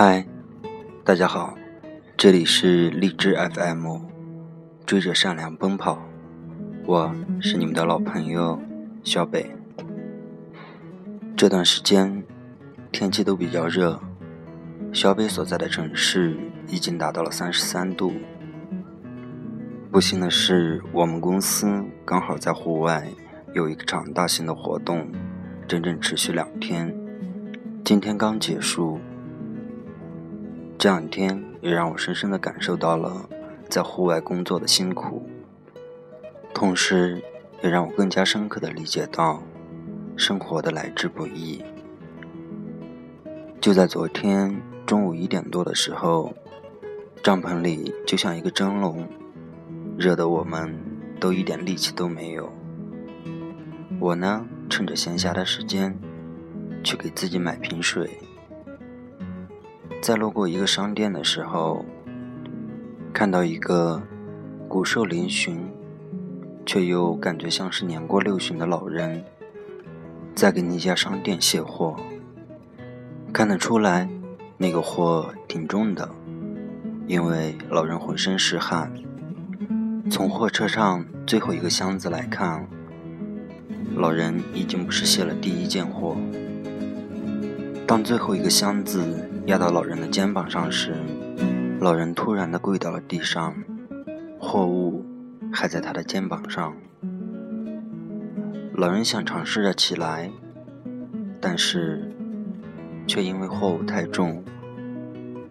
嗨，大家好，这里是荔枝 FM，追着善良奔跑，我是你们的老朋友小北。这段时间天气都比较热，小北所在的城市已经达到了三十三度。不幸的是，我们公司刚好在户外有一场大型的活动，整整持续两天，今天刚结束。这两天也让我深深的感受到了在户外工作的辛苦，同时也让我更加深刻的理解到生活的来之不易。就在昨天中午一点多的时候，帐篷里就像一个蒸笼，热得我们都一点力气都没有。我呢，趁着闲暇的时间，去给自己买瓶水。在路过一个商店的时候，看到一个骨瘦嶙峋，却又感觉像是年过六旬的老人，在给那家商店卸货。看得出来，那个货挺重的，因为老人浑身是汗。从货车上最后一个箱子来看，老人已经不是卸了第一件货。当最后一个箱子。压到老人的肩膀上时，老人突然的跪到了地上，货物还在他的肩膀上。老人想尝试着起来，但是却因为货物太重，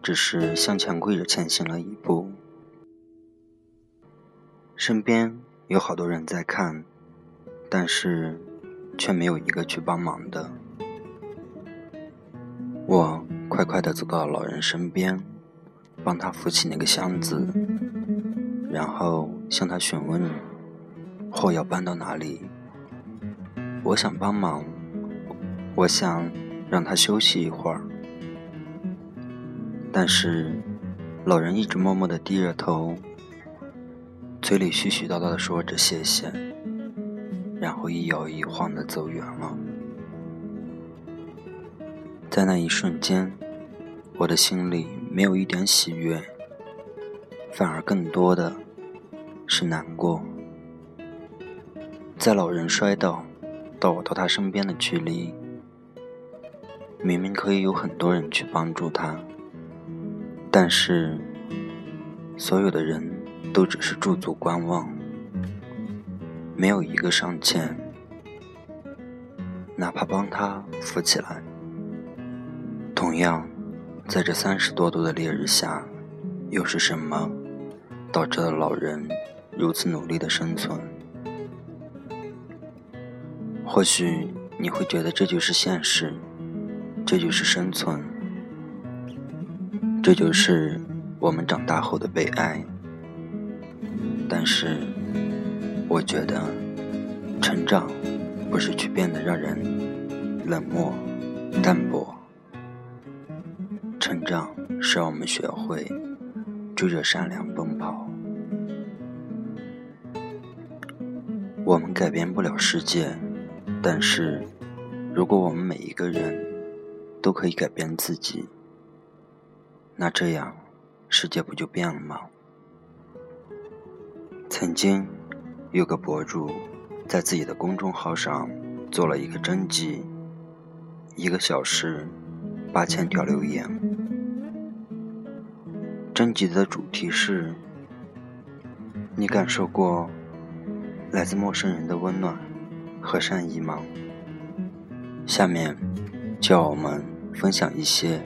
只是向前跪着前行了一步。身边有好多人在看，但是却没有一个去帮忙的。我。快快地走到老人身边，帮他扶起那个箱子，然后向他询问货要搬到哪里。我想帮忙，我想让他休息一会儿，但是老人一直默默地低着头，嘴里絮絮叨叨地说着谢谢，然后一摇一晃地走远了。在那一瞬间，我的心里没有一点喜悦，反而更多的是难过。在老人摔倒到我到他身边的距离，明明可以有很多人去帮助他，但是所有的人都只是驻足观望，没有一个上前，哪怕帮他扶起来。同样，在这三十多度的烈日下，又是什么导致了老人如此努力的生存？或许你会觉得这就是现实，这就是生存，这就是我们长大后的悲哀。但是，我觉得成长不是去变得让人冷漠、淡薄。长是让我们学会追着善良奔跑。我们改变不了世界，但是如果我们每一个人都可以改变自己，那这样世界不就变了吗？曾经有个博主在自己的公众号上做了一个征集，一个小时。八千条留言，征集的主题是：你感受过来自陌生人的温暖和善意吗？下面，叫我们分享一些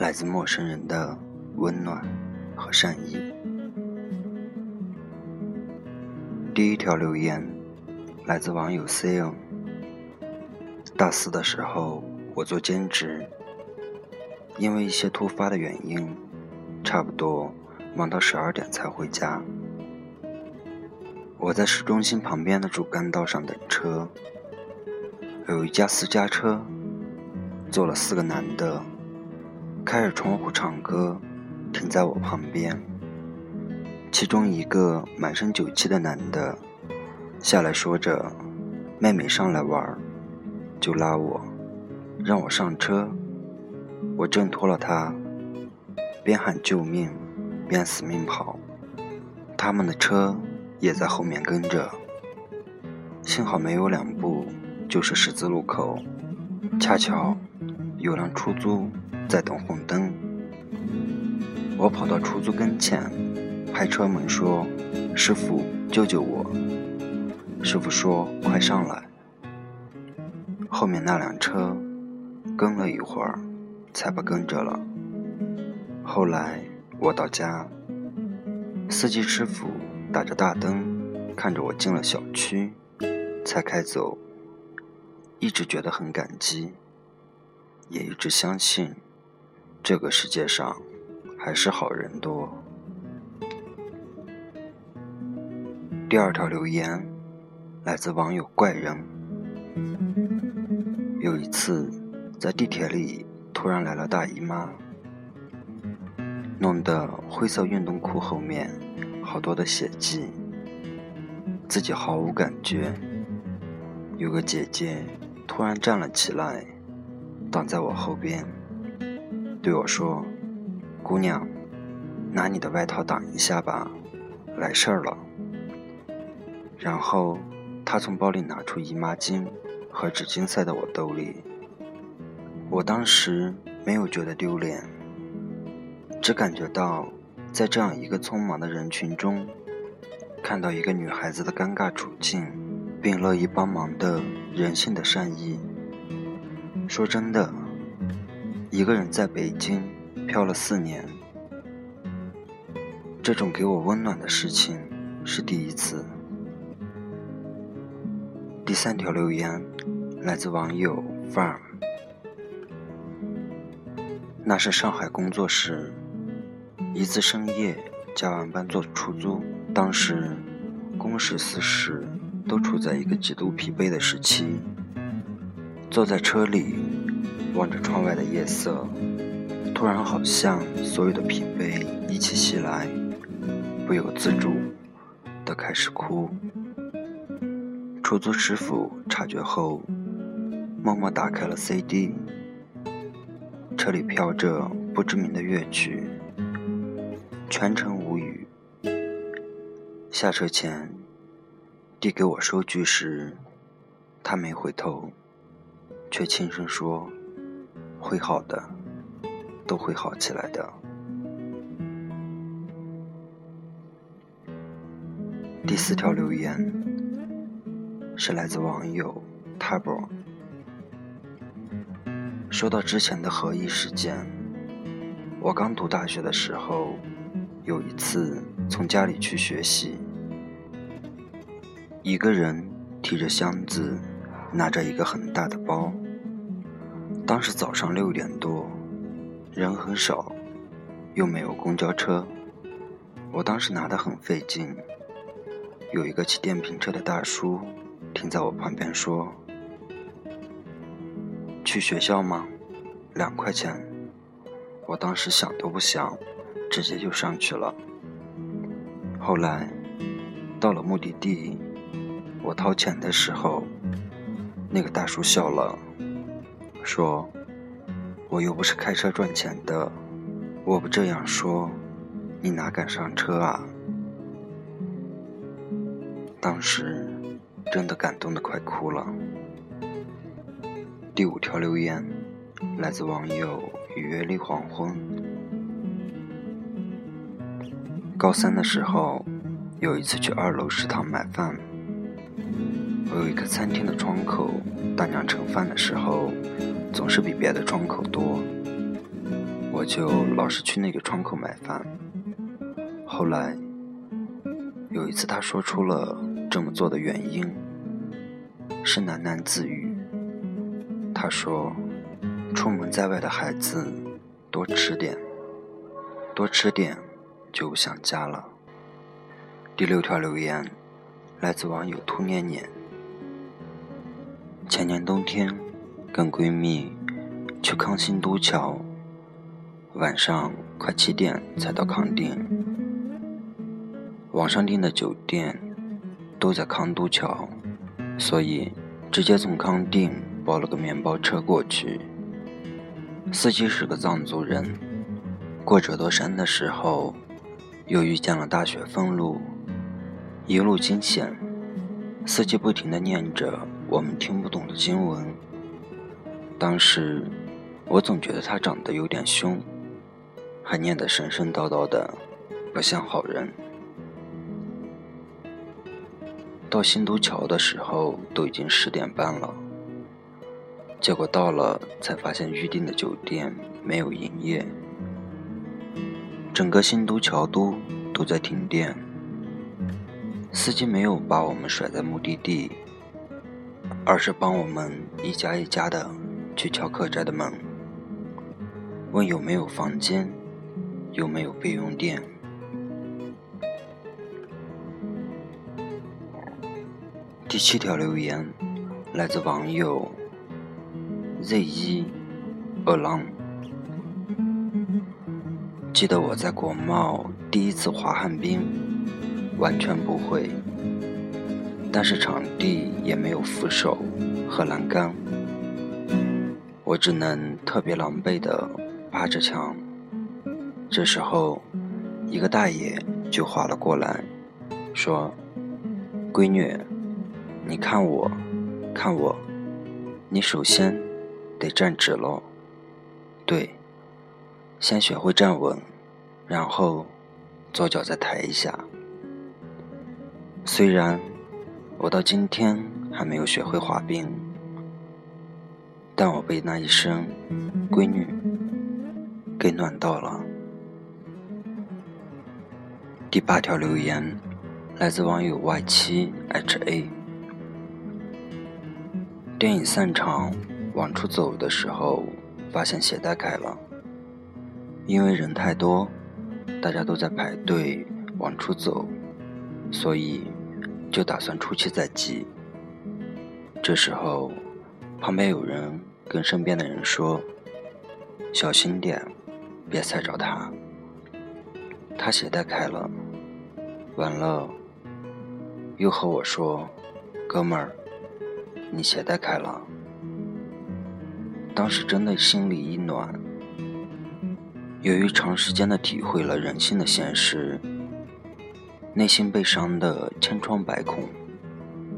来自陌生人的温暖和善意。第一条留言来自网友 C N。大四的时候，我做兼职。因为一些突发的原因，差不多忙到十二点才回家。我在市中心旁边的主干道上等车，有一家私家车，坐了四个男的，开着窗户唱歌，停在我旁边。其中一个满身酒气的男的下来说着：“妹妹上来玩。”就拉我，让我上车。我挣脱了他，边喊救命，边死命跑。他们的车也在后面跟着。幸好没有两步就是十字路口，恰巧有辆出租在等红灯。我跑到出租跟前，拍车门说：“师傅，救救我！”师傅说：“快上来。”后面那辆车跟了一会儿，才不跟着了。后来我到家，司机师傅打着大灯看着我进了小区，才开走。一直觉得很感激，也一直相信这个世界上还是好人多。第二条留言。来自网友怪人。有一次，在地铁里突然来了大姨妈，弄得灰色运动裤后面好多的血迹，自己毫无感觉。有个姐姐突然站了起来，挡在我后边，对我说：“姑娘，拿你的外套挡一下吧，来事儿了。”然后。他从包里拿出姨妈巾和纸巾塞到我兜里，我当时没有觉得丢脸，只感觉到在这样一个匆忙的人群中，看到一个女孩子的尴尬处境，并乐意帮忙的人性的善意。说真的，一个人在北京漂了四年，这种给我温暖的事情是第一次。第三条留言来自网友 farm，那是上海工作时，一次深夜加完班坐出租，当时公事私事都处在一个极度疲惫的时期，坐在车里望着窗外的夜色，突然好像所有的疲惫一起袭来，不由自主的开始哭。出租师傅察觉后，默默打开了 CD，车里飘着不知名的乐曲，全程无语。下车前递给我收据时，他没回头，却轻声说：“会好的，都会好起来的。”第四条留言。是来自网友 Tabo。说到之前的合一事件，我刚读大学的时候，有一次从家里去学习，一个人提着箱子，拿着一个很大的包。当时早上六点多，人很少，又没有公交车，我当时拿得很费劲。有一个骑电瓶车的大叔。停在我旁边说：“去学校吗？两块钱。”我当时想都不想，直接就上去了。后来到了目的地，我掏钱的时候，那个大叔笑了，说：“我又不是开车赚钱的，我不这样说，你哪敢上车啊？”当时。真的感动的快哭了。第五条留言来自网友雨月丽黄昏。高三的时候，有一次去二楼食堂买饭，我有一个餐厅的窗口，大娘盛饭的时候总是比别的窗口多，我就老是去那个窗口买饭。后来有一次，她说出了这么做的原因。是喃喃自语。他说：“出门在外的孩子，多吃点，多吃点，就想家了。”第六条留言来自网友兔念念。前年冬天，跟闺蜜去康新都桥，晚上快七点才到康定。网上订的酒店都在康都桥。所以，直接从康定包了个面包车过去。司机是个藏族人，过这座山的时候，又遇见了大雪封路，一路惊险。司机不停地念着我们听不懂的经文。当时我总觉得他长得有点凶，还念得神神叨叨的，不像好人。到新都桥的时候都已经十点半了，结果到了才发现预定的酒店没有营业。整个新都桥都都在停电，司机没有把我们甩在目的地，而是帮我们一家一家的去敲客栈的门，问有没有房间，有没有备用电。第七条留言来自网友 Z 一二郎。记得我在国贸第一次滑旱冰，完全不会，但是场地也没有扶手和栏杆，我只能特别狼狈地扒着墙。这时候，一个大爷就滑了过来，说：“闺女，你看我，看我，你首先得站直喽，先学会站稳。”然后，左脚再抬一下。虽然我到今天还没有学会滑冰，但我被那一声“闺女”给暖到了。第八条留言来自网友 Y 七 HA。电影散场往出走的时候，发现鞋带开了，因为人太多。大家都在排队往出走，所以就打算出去再挤。这时候，旁边有人跟身边的人说：“小心点，别踩着他。”他鞋带开了，完了，又和我说：“哥们儿，你鞋带开了。”当时真的心里一暖。由于长时间的体会了人性的现实，内心被伤的千疮百孔。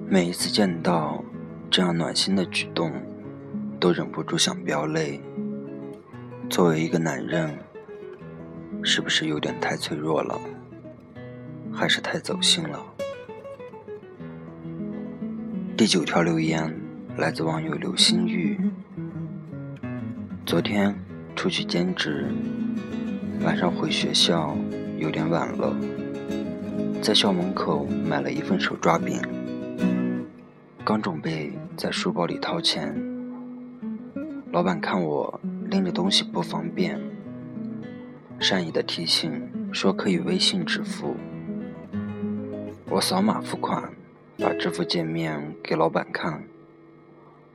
每一次见到这样暖心的举动，都忍不住想飙泪。作为一个男人，是不是有点太脆弱了？还是太走心了？第九条留言来自网友刘心玉。昨天出去兼职。晚上回学校有点晚了，在校门口买了一份手抓饼，刚准备在书包里掏钱，老板看我拎着东西不方便，善意的提醒说可以微信支付。我扫码付款，把支付界面给老板看，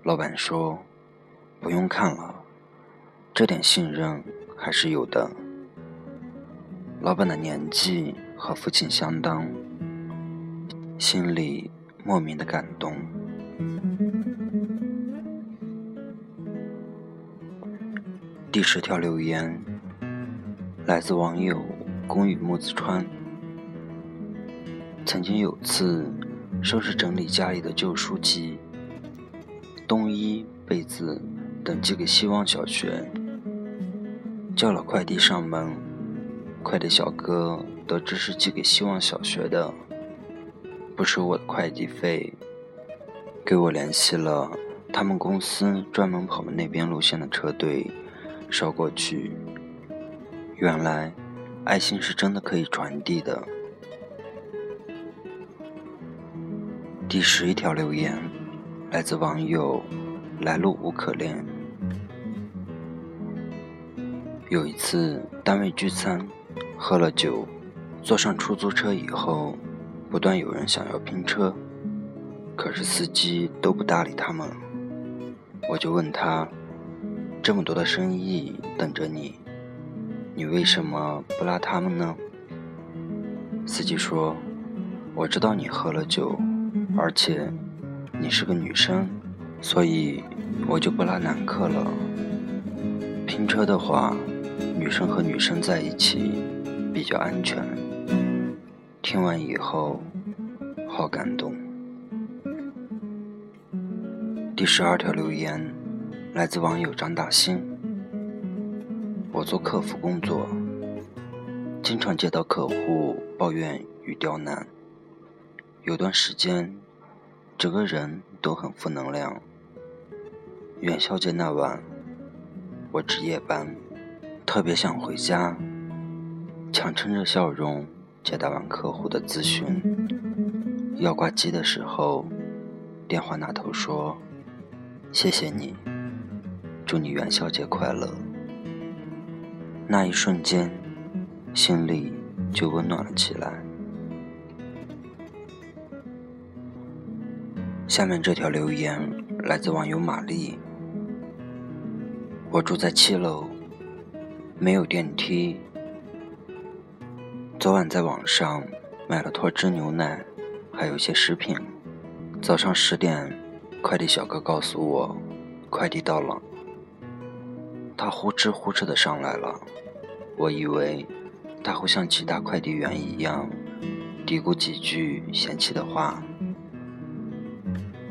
老板说不用看了，这点信任还是有的。老板的年纪和父亲相当，心里莫名的感动。第十条留言来自网友宫羽木子川。曾经有次收拾整理家里的旧书籍、冬衣、被子等寄给希望小学，叫了快递上门。快递小哥得知是寄给希望小学的，不收我的快递费，给我联系了他们公司专门跑那边路线的车队，捎过去。原来，爱心是真的可以传递的。第十一条留言来自网友来路无可恋。有一次单位聚餐。喝了酒，坐上出租车以后，不断有人想要拼车，可是司机都不搭理他们。我就问他：“这么多的生意等着你，你为什么不拉他们呢？”司机说：“我知道你喝了酒，而且你是个女生，所以我就不拉男客了。拼车的话，女生和女生在一起比较安全。听完以后，好感动。第十二条留言来自网友张大兴。我做客服工作，经常接到客户抱怨与刁难，有段时间，整个人都很负能量。元宵节那晚，我值夜班。特别想回家，强撑着笑容接待完客户的咨询。要挂机的时候，电话那头说：“谢谢你，祝你元宵节快乐。”那一瞬间，心里就温暖了起来。下面这条留言来自网友玛丽：“我住在七楼。”没有电梯。昨晚在网上买了脱脂牛奶，还有一些食品。早上十点，快递小哥告诉我，快递到了。他呼哧呼哧的上来了，我以为他会像其他快递员一样嘀咕几句嫌弃的话，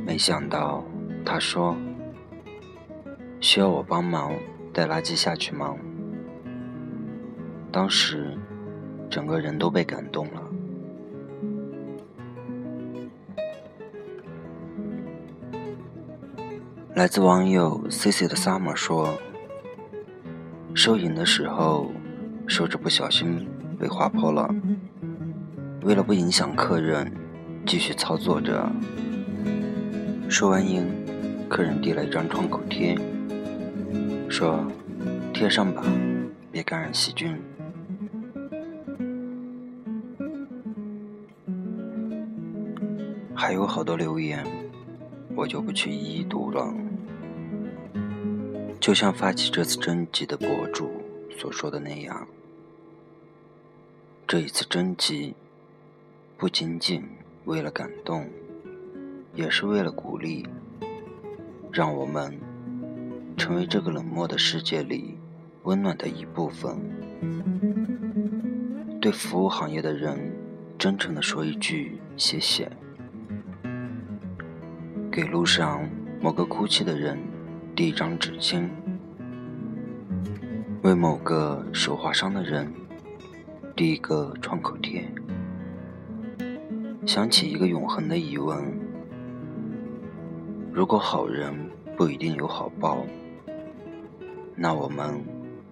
没想到他说：“需要我帮忙带垃圾下去吗？”当时，整个人都被感动了。来自网友 C C 的 Summer 说：“收银的时候，手指不小心被划破了。为了不影响客人，继续操作着。收完银，客人递了一张创口贴，说：‘贴上吧，别感染细菌。’”还有好多留言，我就不去一一读了。就像发起这次征集的博主所说的那样，这一次征集不仅仅为了感动，也是为了鼓励，让我们成为这个冷漠的世界里温暖的一部分。对服务行业的人，真诚的说一句谢谢。给路上某个哭泣的人递一张纸巾，为某个手划伤的人递一个创口贴。想起一个永恒的疑问：如果好人不一定有好报，那我们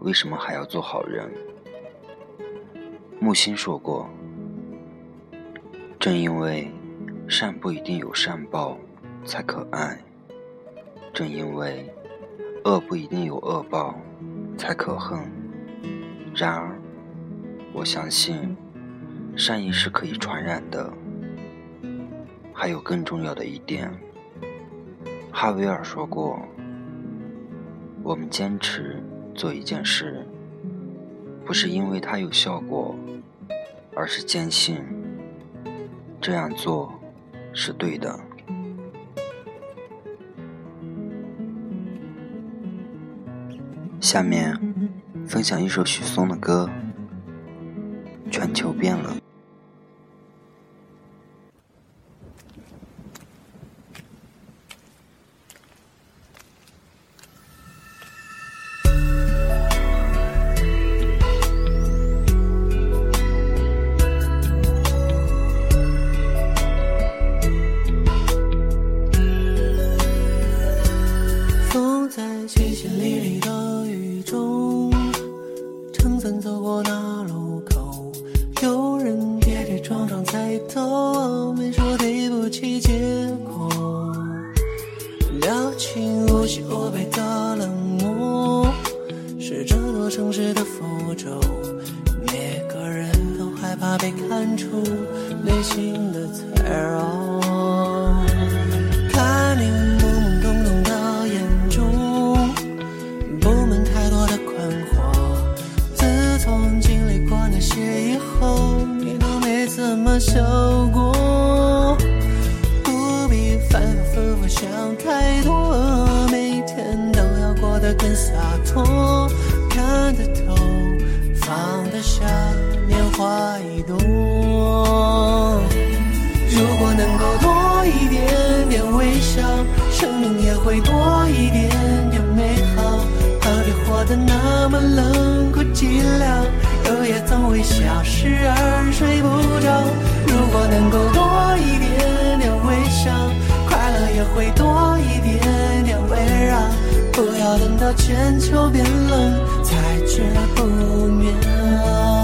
为什么还要做好人？木心说过：“正因为善不一定有善报。”才可爱。正因为恶不一定有恶报，才可恨。然而，我相信善意是可以传染的。还有更重要的一点，哈维尔说过：我们坚持做一件事，不是因为它有效果，而是坚信这样做是对的。下面分享一首许嵩的歌，《全球变了》。情无喜无悲的冷漠是这座城市的符咒每个人都害怕被看出内心的脆弱。看你懵懵懂懂的眼中布满太多的困惑。自从经历过那些以后你都没怎么休微笑，生命也会多一点点美好。何必活得那么冷酷寂寥？热也总会消失而睡不着。如果能够多一点点微笑，快乐也会多一点点围绕。不要等到全球变冷才知不妙。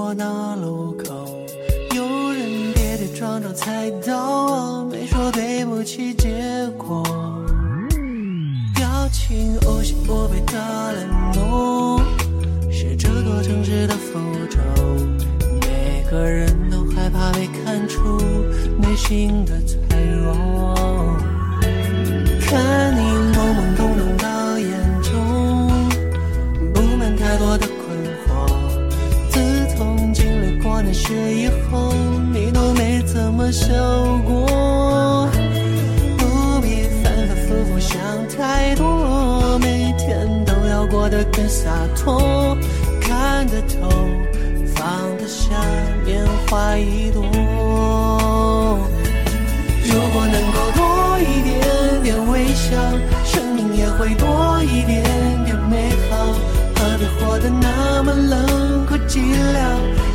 过那路口，有人跌跌撞撞踩到，我没说对不起，结果表情无喜无悲的冷漠，是这座城市的符咒。每个人都害怕被看出内心的脆弱。这以后，你都没怎么笑过。不必反反复复想太多，每天都要过得更洒脱。看得透，放得下，年华易动。如果能够多一点点微笑，生命也会多一点点美好。何必活得那么冷酷寂寥？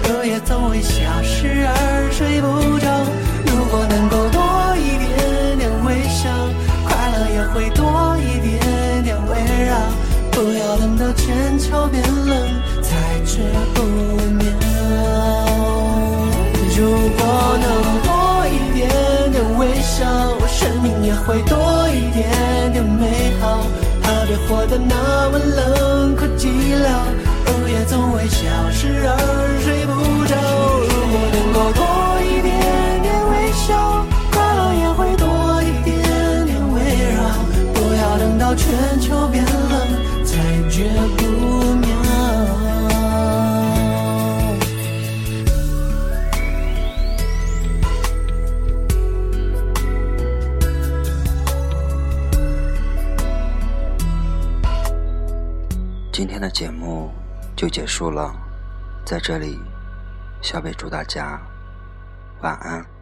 热也总会消失而睡不着。如果能够多一点点微笑，快乐也会多一点点围绕。不要等到全球变冷才知不妙。如果能多一点点微笑，生命也会多一点点美好。何必活得那么冷酷寂寥？午夜总会消失而睡不就结束了，在这里，小北祝大家晚安。